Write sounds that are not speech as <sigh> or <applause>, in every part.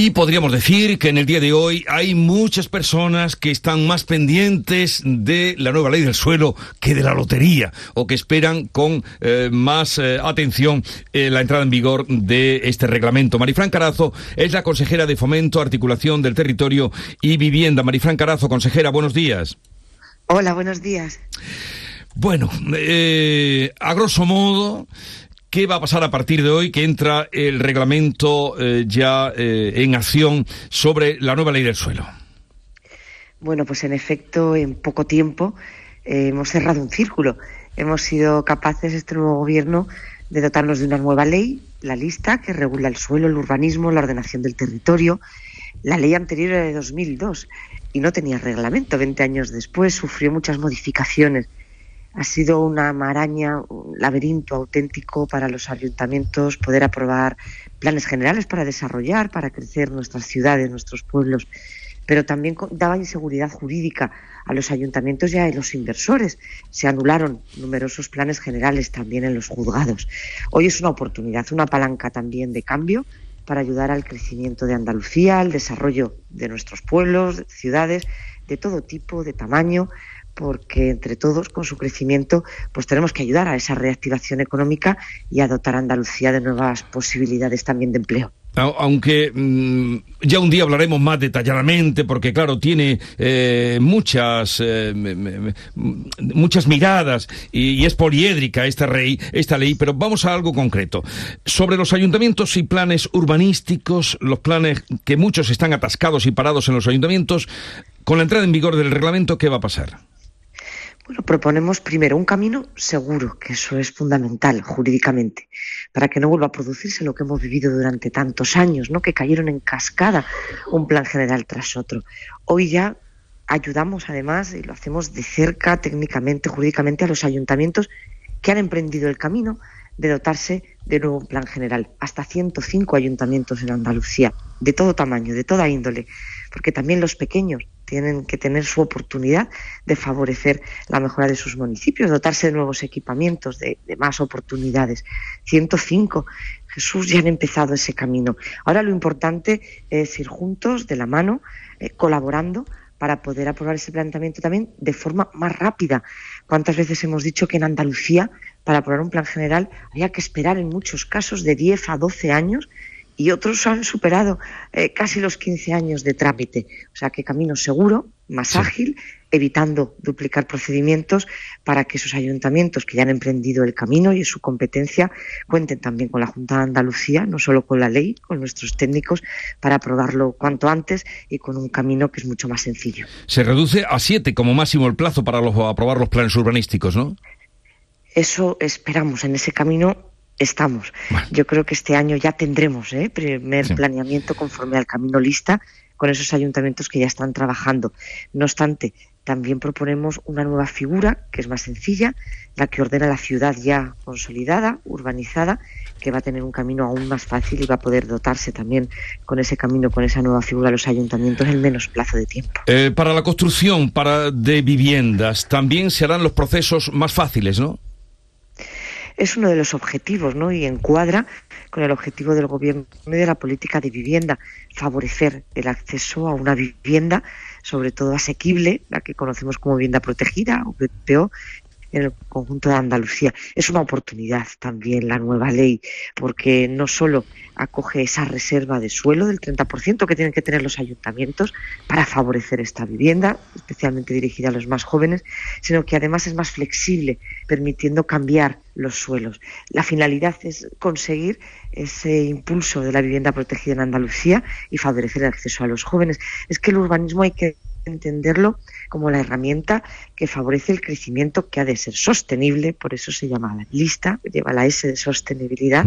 Y podríamos decir que en el día de hoy hay muchas personas que están más pendientes de la nueva ley del suelo que de la lotería o que esperan con eh, más eh, atención eh, la entrada en vigor de este reglamento. Marifran Carazo es la consejera de Fomento, Articulación del Territorio y Vivienda. Marifran Carazo, consejera, buenos días. Hola, buenos días. Bueno, a grosso modo, ¿Qué va a pasar a partir de hoy que entra el reglamento eh, ya eh, en acción sobre la nueva ley del suelo? Bueno, pues en efecto, en poco tiempo eh, hemos cerrado un círculo. Hemos sido capaces, este nuevo gobierno, de dotarnos de una nueva ley, la lista, que regula el suelo, el urbanismo, la ordenación del territorio. La ley anterior era de 2002 y no tenía reglamento. Veinte años después sufrió muchas modificaciones ha sido una maraña, un laberinto auténtico para los ayuntamientos poder aprobar planes generales para desarrollar, para crecer nuestras ciudades, nuestros pueblos, pero también daba inseguridad jurídica a los ayuntamientos y a los inversores. Se anularon numerosos planes generales también en los juzgados. Hoy es una oportunidad, una palanca también de cambio para ayudar al crecimiento de Andalucía, al desarrollo de nuestros pueblos, ciudades, de todo tipo, de tamaño, porque entre todos, con su crecimiento, pues tenemos que ayudar a esa reactivación económica y a dotar a Andalucía de nuevas posibilidades también de empleo. Aunque mm, ya un día hablaremos más detalladamente, porque claro, tiene eh, muchas, eh, muchas miradas y, es poliédrica esta, rey, esta ley, pero vamos a algo concreto. Sobre los ayuntamientos y planes urbanísticos, los planes que muchos están atascados y parados en los ayuntamientos, con la entrada en vigor del reglamento, ¿qué va a pasar? Bueno, proponemos primero un camino seguro, que eso es fundamental jurídicamente, para que no vuelva a producirse lo que hemos vivido durante tantos años, ¿no? que cayeron en cascada un plan general tras otro. Hoy ya ayudamos además, y lo hacemos de cerca técnicamente, jurídicamente, a los ayuntamientos que han emprendido el camino de dotarse de nuevo plan general. Hasta 105 ayuntamientos en Andalucía, de todo tamaño, de toda índole, porque también los pequeños tienen que tener su oportunidad de favorecer la mejora de sus municipios, dotarse de nuevos equipamientos, de, más oportunidades. 105. Jesús ya han empezado ese camino. Ahora lo importante es ir juntos, de la mano, eh, colaborando para poder aprobar ese planteamiento también de forma más rápida. ¿Cuántas veces hemos dicho que en Andalucía, para aprobar un plan general, había que esperar en muchos casos de 10 a 12 años y otros han superado eh, casi los 15 años de trámite. O sea que camino seguro, más ágil, evitando duplicar procedimientos para que esos ayuntamientos que ya han emprendido el camino y su competencia cuenten también con la Junta de Andalucía, no solo con la ley, con nuestros técnicos, para aprobarlo cuanto antes y con un camino que es mucho más sencillo. Se reduce a siete como máximo el plazo para aprobar los planes urbanísticos, ¿no? Eso esperamos en ese camino estamos. Yo creo que este año ya tendremos ¿eh? primer planeamiento conforme al camino lista con esos ayuntamientos que ya están trabajando. No obstante, también proponemos una nueva figura que es más sencilla, la que ordena la ciudad ya consolidada, urbanizada, que va a tener un camino aún más fácil y va a poder dotarse también con ese camino, con esa nueva figura los ayuntamientos en menos plazo de tiempo. Eh, para la construcción para de viviendas también se harán los procesos más fáciles, ¿no? Es uno de los objetivos, ¿no? Y encuadra con el objetivo del gobierno y de la política de vivienda, favorecer el acceso a una vivienda, sobre todo asequible, la que conocemos como vivienda protegida o VPO, en el conjunto de Andalucía. Es una oportunidad también la nueva ley, porque no solo acoge esa reserva de suelo del 30% que tienen que tener los ayuntamientos para favorecer esta vivienda, especialmente dirigida a los más jóvenes, sino que además es más flexible, permitiendo cambiar los suelos. La finalidad es conseguir ese impulso de la vivienda protegida en Andalucía y favorecer el acceso a los jóvenes. Es que el urbanismo hay que entenderlo como la herramienta que favorece el crecimiento que ha de ser sostenible, por eso se llama la lista, lleva la S de sostenibilidad,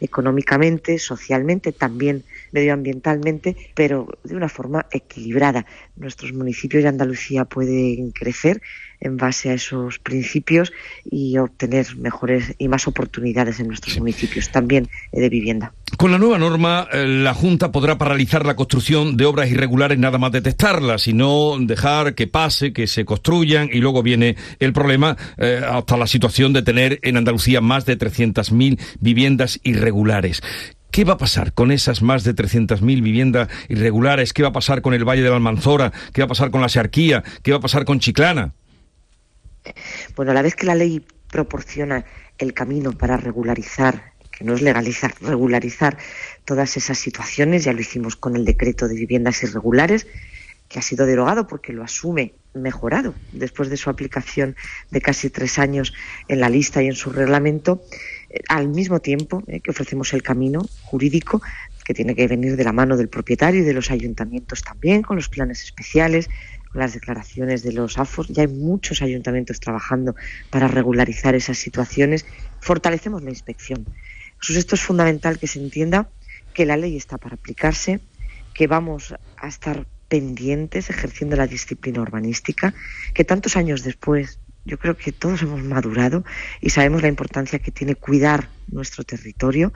económicamente, socialmente, también medioambientalmente, pero de una forma equilibrada. Nuestros municipios de Andalucía pueden crecer en base a esos principios y obtener mejores y más oportunidades en nuestros municipios, también de vivienda. Con la nueva norma, eh, la Junta podrá paralizar la construcción de obras irregulares nada más detectarlas, sino dejar que pase, que se construyan y luego viene el problema eh, hasta la situación de tener en Andalucía más de 300.000 viviendas irregulares. ¿Qué va a pasar con esas más de 300.000 viviendas irregulares? ¿Qué va a pasar con el Valle de la Almanzora? ¿Qué va a pasar con la Searquía? ¿Qué va a pasar con Chiclana? Bueno, a la vez que la ley proporciona el camino para regularizar, que no es legalizar, regularizar todas esas situaciones, ya lo hicimos con el decreto de viviendas irregulares, que ha sido derogado porque lo asume mejorado después de su aplicación de casi tres años en la lista y en su reglamento, eh, al mismo tiempo eh, que ofrecemos el camino jurídico que tiene que venir de la mano del propietario y de los ayuntamientos también, con los planes especiales, las declaraciones de los AFOS. Ya hay muchos ayuntamientos trabajando para regularizar esas situaciones. Fortalecemos la inspección. esto es fundamental que se entienda que la ley está para aplicarse, que vamos a estar pendientes ejerciendo la disciplina urbanística, que tantos años después yo creo que todos hemos madurado y sabemos la importancia que tiene cuidar nuestro territorio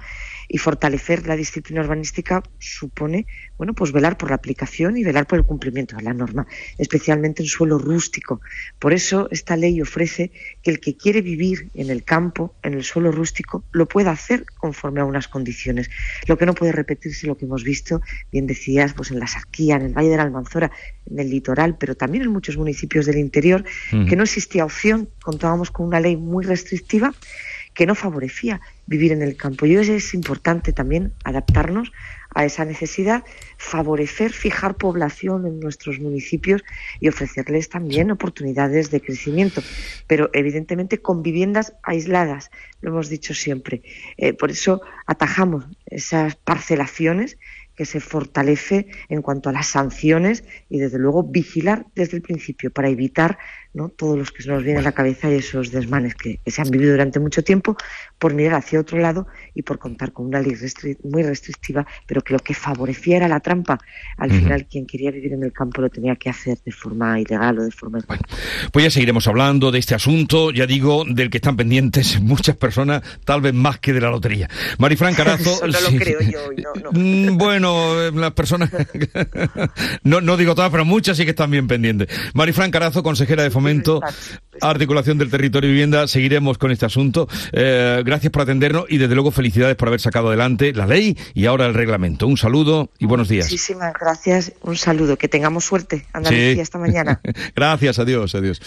y fortalecer la disciplina urbanística supone, bueno, pues velar por la aplicación y velar por el cumplimiento de la norma, especialmente en suelo rústico. Por eso esta ley ofrece que el que quiere vivir en el campo, en el suelo rústico, lo pueda hacer conforme a unas condiciones. Lo que no puede repetirse lo que hemos visto, bien decías, pues en la Sarquía, en el Valle de la Almanzora, en el litoral, pero también en muchos municipios del interior, que no existía opción, contábamos con una ley muy restrictiva que no favorecía vivir en el campo. Y es importante también adaptarnos a esa necesidad, favorecer, fijar población en nuestros municipios y ofrecerles también oportunidades de crecimiento, pero evidentemente con viviendas aisladas, lo hemos dicho siempre. Eh, por eso atajamos esas parcelaciones que se fortalece en cuanto a las sanciones y desde luego vigilar desde el principio para evitar ¿no? todos los que se nos vienen a la cabeza y esos desmanes que, se han vivido durante mucho tiempo por mirar hacia otro lado y por contar con una ley muy restrictiva, pero que lo que favorecía era la trampa. Al final, quien quería vivir en el campo lo tenía que hacer de forma ilegal o de forma... Bueno, pues ya seguiremos hablando de este asunto, ya digo, del que están pendientes <laughs> muchas personas, tal vez más que de la lotería. Marifran <laughs> Carazo... no lo creo yo. No, no. Mm, bueno, las personas... <laughs> no, no digo todas, pero muchas sí que están bien pendientes. Marifran Carazo, consejera de Fomento momento, articulación del territorio y vivienda, seguiremos con este asunto. Eh, gracias por atendernos y desde luego felicidades por haber sacado adelante la ley y ahora el reglamento. Un saludo y buenos días. Muchísimas gracias, un saludo, que tengamos suerte. Andalucía esta mañana. <laughs> gracias, adiós, adiós.